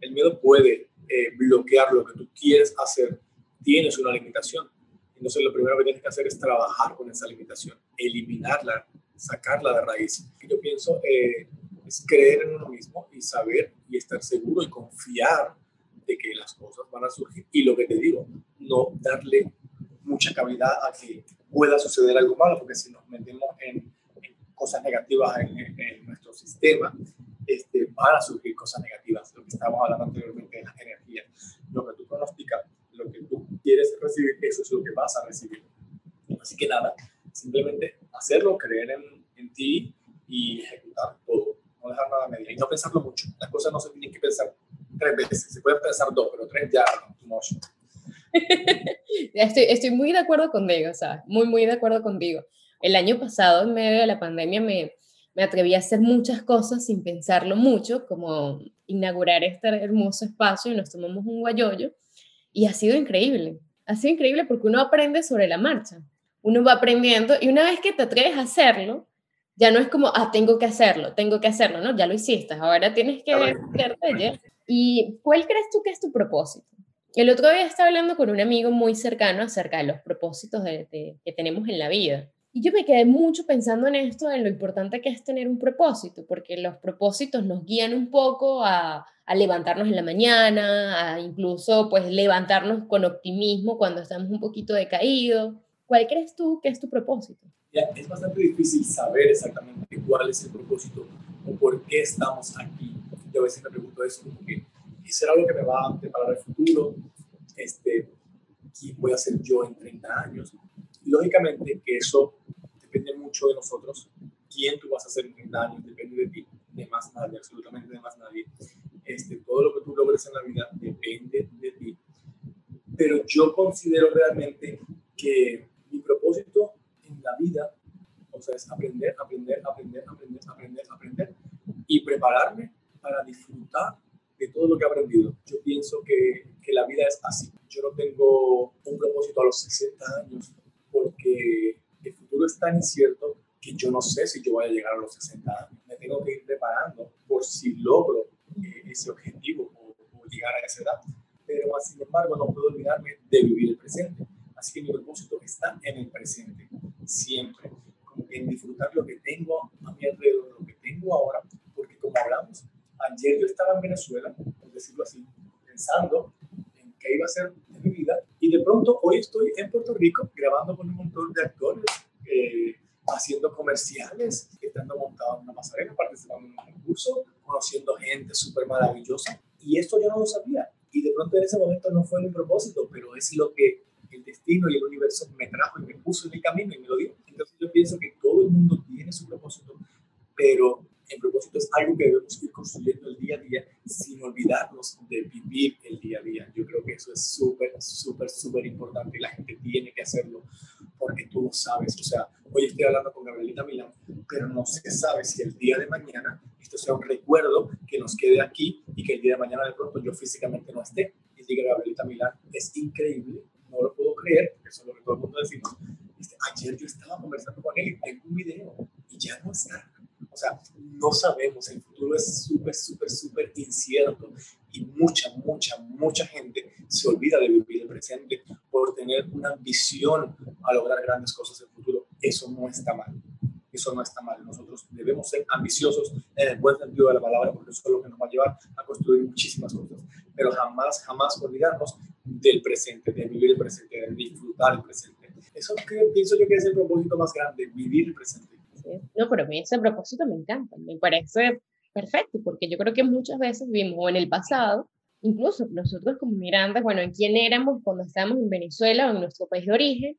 el miedo puede eh, bloquear lo que tú quieres hacer, tienes una limitación. Entonces, lo primero que tienes que hacer es trabajar con esa limitación, eliminarla, sacarla de raíz. Yo pienso, eh, es creer en uno mismo y saber y estar seguro y confiar de que las cosas van a surgir. Y lo que te digo, no darle mucha cavidad a que pueda suceder algo malo, porque si nos metemos en, cosas negativas en, nuestro sistema, este, van a surgir cosas negativas. Lo que estábamos hablando anteriormente de las energías. Lo que tú pronosticas, lo que tú quieres recibir, eso es lo que vas a recibir. Así que nada, simplemente hacerlo, creer en, en ti y ejecutar todo no dejar nada media y no pensarlo mucho. Las cosas no se tienen que pensar tres veces, se pueden pensar dos, pero tres ya no, [LAUGHS] estoy, estoy muy de acuerdo contigo, ¿sabes? Muy, muy de acuerdo contigo. El año pasado, en medio de la pandemia, me, me atreví a hacer muchas cosas sin pensarlo mucho, como inaugurar este hermoso espacio y nos tomamos un guayoyo. Y ha sido increíble. Ha sido increíble porque uno aprende sobre la marcha. Uno va aprendiendo y una vez que te atreves a hacerlo, ya no es como, ah, tengo que hacerlo, tengo que hacerlo, ¿no? Ya lo hiciste, ahora tienes que hacerte ¿Y cuál crees tú que es tu propósito? El otro día estaba hablando con un amigo muy cercano acerca de los propósitos de, que tenemos en la vida. Y yo me quedé mucho pensando en esto, en lo importante que es tener un propósito, porque los propósitos nos guían un poco a, a levantarnos en la mañana, a incluso pues levantarnos con optimismo cuando estamos un poquito decaídos. ¿Cuál crees tú que es tu propósito? es bastante difícil saber exactamente cuál es el propósito o por qué estamos aquí. Yo a veces me pregunto eso, porque ¿será algo que me va a preparar el futuro? Este, ¿Quién voy a ser yo en 30 años? Lógicamente que eso depende mucho de nosotros. ¿Quién tú vas a ser en 30 años? Depende de ti, de más nadie, absolutamente de más nadie. Este, todo lo que tú logres en la vida depende de ti. Pero yo considero realmente que mi propósito la vida, o sea, es aprender, aprender, aprender, aprender, aprender, aprender y prepararme para disfrutar de todo lo que he aprendido. Yo pienso que, que la vida es así. Yo no tengo un propósito a los 60 años porque el futuro es tan incierto que yo no sé si yo voy a llegar a los 60 años. Me tengo que ir preparando por si logro eh, ese objetivo o, o, llegar a esa edad. Pero sin embargo no puedo olvidarme de vivir el presente. Así que mi propósito está en el presente siempre, como que en disfrutar lo que tengo a mi alrededor, lo que tengo ahora, porque como hablamos, ayer yo estaba en Venezuela, por decirlo así, pensando en qué iba a ser y de pronto hoy estoy en Puerto Rico grabando con un montón de actores, eh, haciendo comerciales, estando montado en una pasarela, participando en un concurso, conociendo gente súper maravillosa, y esto yo no lo sabía. Y de pronto en ese momento no fue mi propósito, pero es lo que el destino y el universo me trajo y me puso en el camino y me lo dio. Entonces yo pienso que todo el mundo tiene su propósito, pero el propósito es algo que debemos ir construyendo el día a día sin olvidarnos de vivir el día a día. Yo creo que eso es súper, súper, súper importante y la gente tiene que hacerlo porque tú lo sabes. O sea, hoy estoy hablando con Gabrielita Milán, pero no se sabe si el día de mañana esto sea un recuerdo que nos quede aquí y que el día de mañana de pronto yo físicamente no esté y diga Gabrielita Milán, es increíble no lo puedo creer, eso es lo que todo el mundo decimos. Este, ayer yo estaba conversando con él tengo un video y ya no está. O sea, no sabemos, el futuro es súper, súper, súper incierto y mucha, mucha, mucha gente se olvida de vivir el presente por tener una ambición a lograr grandes cosas en el futuro. Eso no está mal. Eso no está mal. Nosotros debemos ser ambiciosos en el buen sentido de la palabra porque eso es lo que nos va a llevar a construir muchísimas cosas. Pero jamás, jamás olvidarnos del presente, de vivir el presente, de disfrutar el presente. Eso que pienso yo que es el propósito más grande, vivir el presente. No, pero a mí ese propósito me encanta, me parece perfecto, porque yo creo que muchas veces vivimos en el pasado incluso nosotros como migrantes, bueno, en quién éramos cuando estábamos en Venezuela o en nuestro país de origen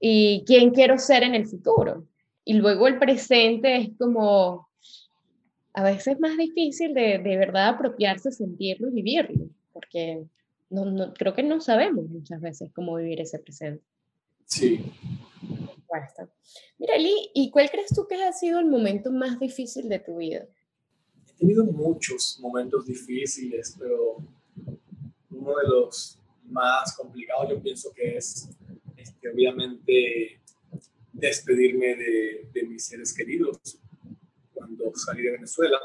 y quién quiero ser en el futuro. Y luego el presente es como, a veces más difícil de, de verdad apropiarse, sentirlo y vivirlo, porque no, no, creo que no sabemos muchas veces cómo vivir ese presente. Sí. Mira, Lee, ¿y cuál crees tú que ha sido el momento más difícil de tu vida? He tenido muchos momentos difíciles, pero uno de los más complicados yo pienso que es, obviamente, despedirme de, de mis seres queridos cuando salí de Venezuela,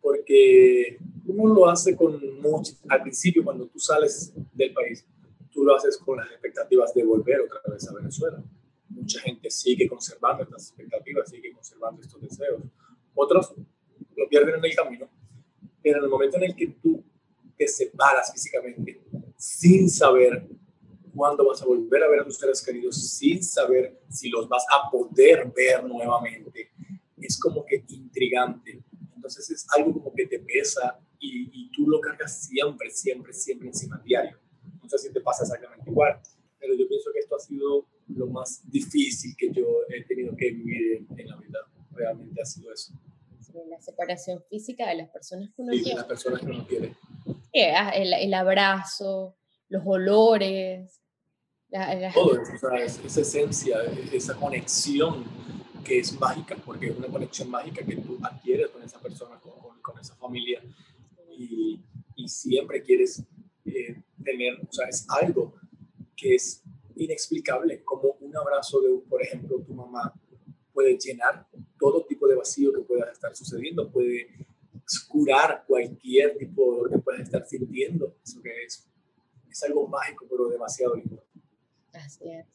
porque uno lo hace con mucho, al principio cuando tú sales del país, tú lo haces con las expectativas de volver otra vez a Venezuela. Mucha gente sigue conservando estas expectativas, sigue conservando estos deseos. Otros lo pierden en el camino, pero en el momento en el que tú te separas físicamente sin saber cuándo vas a volver a ver a tus seres queridos, sin saber si los vas a poder ver nuevamente, es como que intrigante. Entonces es algo como que te pesa y, y tú lo cargas siempre, siempre, siempre encima diario no sé si te pasa exactamente igual, pero yo pienso que esto ha sido lo más difícil que yo he tenido que vivir en, la vida. Realmente ha sido eso. la separación física de las personas que uno sí, quiere. las personas que uno quiere. Ah, el, el abrazo, los olores. Todo eso, o sea, esa esencia, esa conexión que es mágica, porque es una conexión mágica que tú adquieres con esa persona, con, con, esa familia, y, y siempre quieres eh, tener, o sea, es algo que es inexplicable, como un abrazo de, por ejemplo, tu mamá puede llenar todo tipo de vacío que pueda estar sucediendo, puede curar cualquier tipo de dolor que puedas estar sintiendo. Eso que es, es algo mágico, pero demasiado lindo. Así es,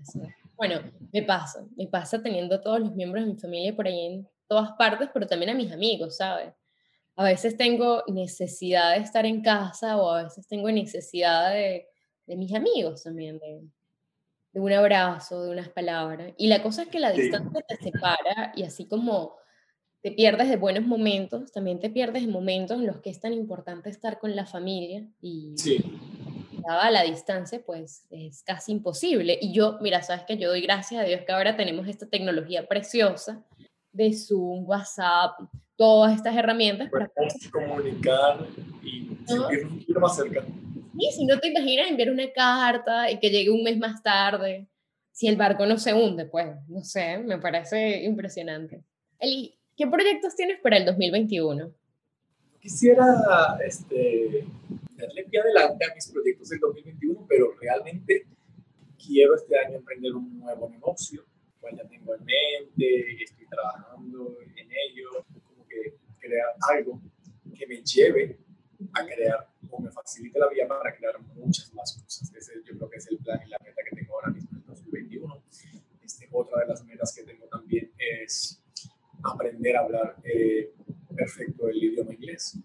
así es. Bueno, me pasa, me pasa teniendo a todos los miembros de mi familia por ahí en todas partes, pero también a mis amigos, ¿sabes? a veces tengo necesidad de estar en casa o a veces tengo necesidad de, de mis amigos también, de, de, un abrazo, de unas palabras. Y la cosa es que la distancia te separa y así como te pierdes de buenos momentos, también te pierdes de momentos en los que es tan importante estar con la familia y sí. a la distancia pues es casi imposible. Y yo, mira, sabes que yo doy gracias a Dios que ahora tenemos esta tecnología preciosa de Zoom, WhatsApp, todas estas herramientas para comunicar y sentirnos más cerca. Y si no te imaginas enviar una carta y que llegue un mes más tarde, si el barco no se hunde, pues, no sé, me parece impresionante. Eli, ¿qué proyectos tienes para el 2021? Quisiera este, darle pie adelante a mis proyectos del 2021, pero realmente quiero este año emprender un nuevo negocio, cual ya tengo en mente, estoy trabajando en ello crear algo que me lleve a crear o me facilite la vía para crear muchas más cosas. Ese yo creo que es el plan y la meta que tengo ahora mismo en 2021. Este, otra de las metas que tengo también es aprender a hablar eh, perfecto el idioma inglés.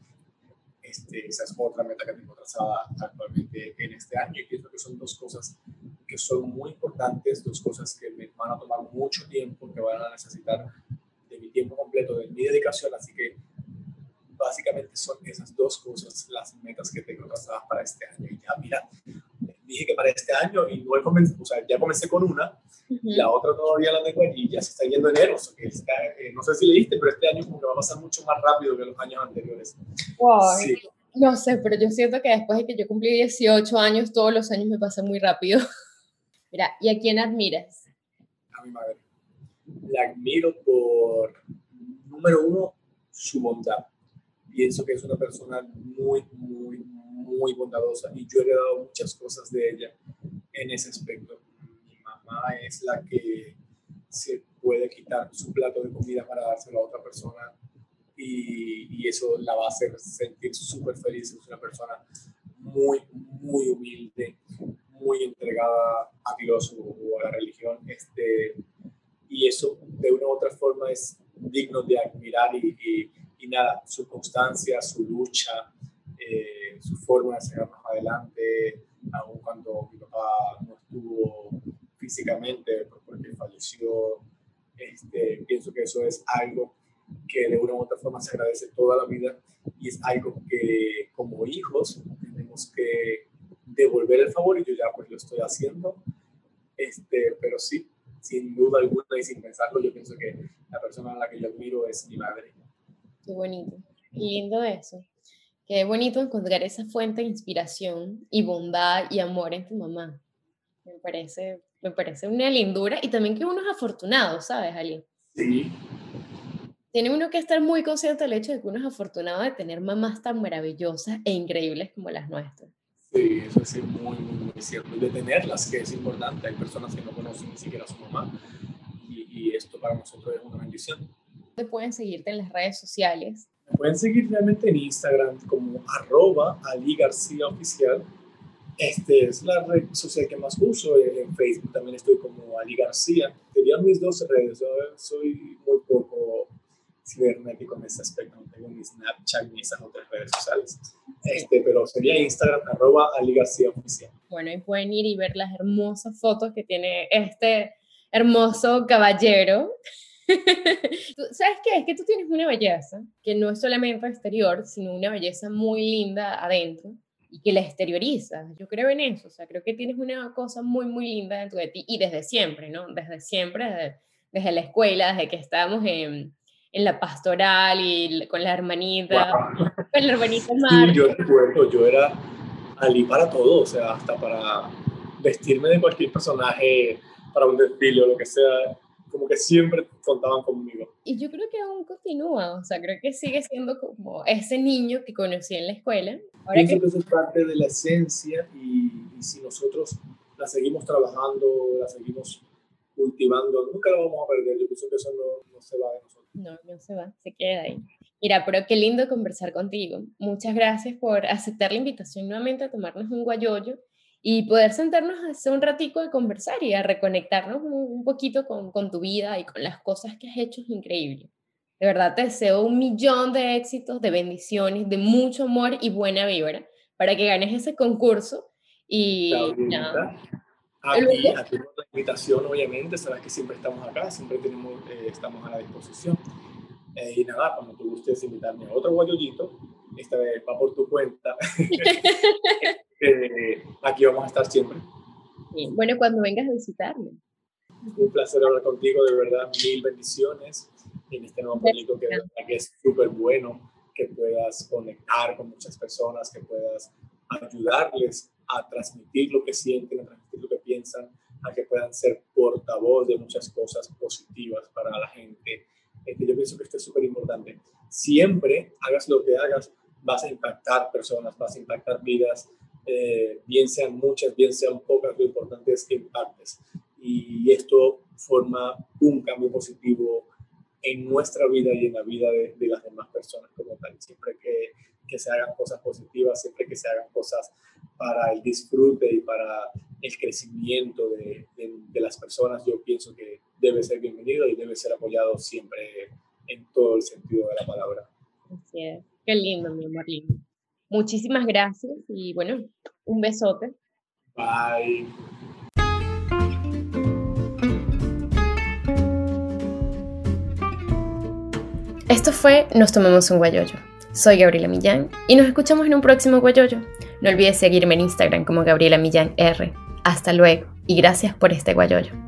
Este, esa es otra meta que tengo trazada actualmente en este año y pienso que son dos cosas que son muy importantes, dos cosas que me van a tomar mucho tiempo, que van a necesitar de mi tiempo completo, de mi dedicación, así que básicamente son esas dos cosas las metas que tengo trazadas para este año. Y ya, mira, dije que para este año y no he comenzado, o sea, ya comencé con una, la otra todavía la tengo allí, ya se está yendo enero, o sea, que está, eh, no sé si leíste, pero este año como que va a pasar mucho más rápido que los años anteriores. Wow. Sí. No sé, pero yo siento que después de que yo cumplí 18 años, todos los años me pasan muy rápido. [LAUGHS] Mira, ¿y a quién admiras? A mi madre. La admiro por, número uno, su bondad pienso que es una persona muy, muy, muy bondadosa y yo he heredado muchas cosas de ella en ese aspecto. Mi mamá es la que se puede quitar su plato de comida para dárselo a otra persona y, y eso la va a hacer sentir súper feliz. Es una persona muy, muy humilde, muy entregada a Dios o a la religión. Este, y eso de una u otra forma es digno de admirar y, y nada, su constancia, su lucha, eh, su forma de seguirnos adelante, aun cuando mi papá no estuvo físicamente porque falleció, este, pienso que eso es algo que de una u otra forma se agradece toda la vida y es algo que como hijos tenemos que devolver el favor y yo ya pues lo estoy haciendo, este, pero sí, sin duda alguna y sin pensarlo, yo pienso que la persona a la que yo admiro es mi madre. Qué bonito, qué lindo eso. Qué bonito encontrar esa fuente de inspiración y bondad y amor en tu mamá. Me parece, me parece una lindura y también que uno es afortunado, ¿sabes, Ali? Sí. Tiene uno que estar muy consciente del hecho de que uno es afortunado de tener mamás tan maravillosas e increíbles como las nuestras. Sí, eso es muy, muy, muy cierto. Y de tenerlas, que es importante. Hay personas que no conocen ni siquiera a su mamá y, y esto para nosotros es una bendición. Pueden seguirte en las redes sociales. Me pueden seguir realmente en Instagram como arroba Ali García Oficial. Este es la red social que más uso. En Facebook también estoy como Ali García. Serían mis dos redes. Yo soy muy poco cibernético en ese aspecto. No tengo ni Snapchat ni esas otras redes sociales. Este, pero sería Instagram, arroba Ali García Oficial. Bueno, y pueden ir y ver las hermosas fotos que tiene este hermoso caballero. [LAUGHS] ¿Sabes qué? Es que tú tienes una belleza que no es solamente exterior, sino una belleza muy linda adentro y que la exterioriza. Yo creo en eso, o sea, creo que tienes una cosa muy, muy linda dentro de ti y desde siempre, ¿no? Desde siempre, desde, desde la escuela, desde que estábamos en, en la pastoral y con la hermanita, con la hermanita Mar. Sí, yo recuerdo, yo era Ali para todo, o sea, hasta para vestirme de cualquier personaje, para un desfile o lo que sea, como que siempre contaban conmigo. Y yo creo que aún continúa, o sea, creo que sigue siendo como ese niño que conocí en la escuela. Ahora Pienso que... que eso es parte de la esencia y, y si nosotros la seguimos trabajando, la seguimos cultivando, nunca la vamos a perder. Yo pienso que eso no, no, se va de nosotros. No, no se va, se queda ahí. Mira, pero qué lindo conversar contigo. Muchas gracias por aceptar la invitación nuevamente a tomarnos un guayoyo y poder sentarnos a hacer un ratico de conversar y a reconectarnos un, un poquito con, con, tu vida y con las cosas que has hecho es increíble. De verdad te deseo un millón de éxitos, de bendiciones, de mucho amor y buena vibra para que ganes ese concurso y nada. A ti, a ti por la invitación, obviamente, sabes que siempre estamos acá, siempre tenemos, eh, estamos a la disposición. Eh, y nada, cuando tú gustes invitarme a otro guayollito, esta vez va por tu cuenta. [LAUGHS] eh, aquí vamos a estar siempre. Bueno, cuando vengas a visitarme. Un placer hablar contigo, de verdad, mil bendiciones en este nuevo proyecto que, que es súper bueno, que puedas conectar con muchas personas, que puedas ayudarles a transmitir lo que sienten, a transmitir lo que piensan, a que puedan ser portavoz de muchas cosas positivas para la gente. Este, yo pienso que esto es súper importante. Siempre, hagas lo que hagas, vas a impactar personas, vas a impactar vidas, eh, bien sean muchas, bien sean pocas, lo importante es que impactes. Y esto forma un cambio positivo en nuestra vida y en la vida de, de las demás personas como tal. Siempre que, que se hagan cosas positivas, siempre que se hagan cosas para el disfrute y para el crecimiento de, de, de, las personas, yo pienso que debe ser bienvenido y debe ser apoyado siempre en todo el sentido de la palabra. Qué lindo, mi amor lindo. Muchísimas gracias y bueno, un besote. Bye. Esto fue Nos Tomamos un Guayoyo. Soy Gabriela Millán y nos escuchamos en un próximo Guayoyo. No olvides seguirme en Instagram como Gabriela Millán R. Hasta luego y gracias por este Guayoyo.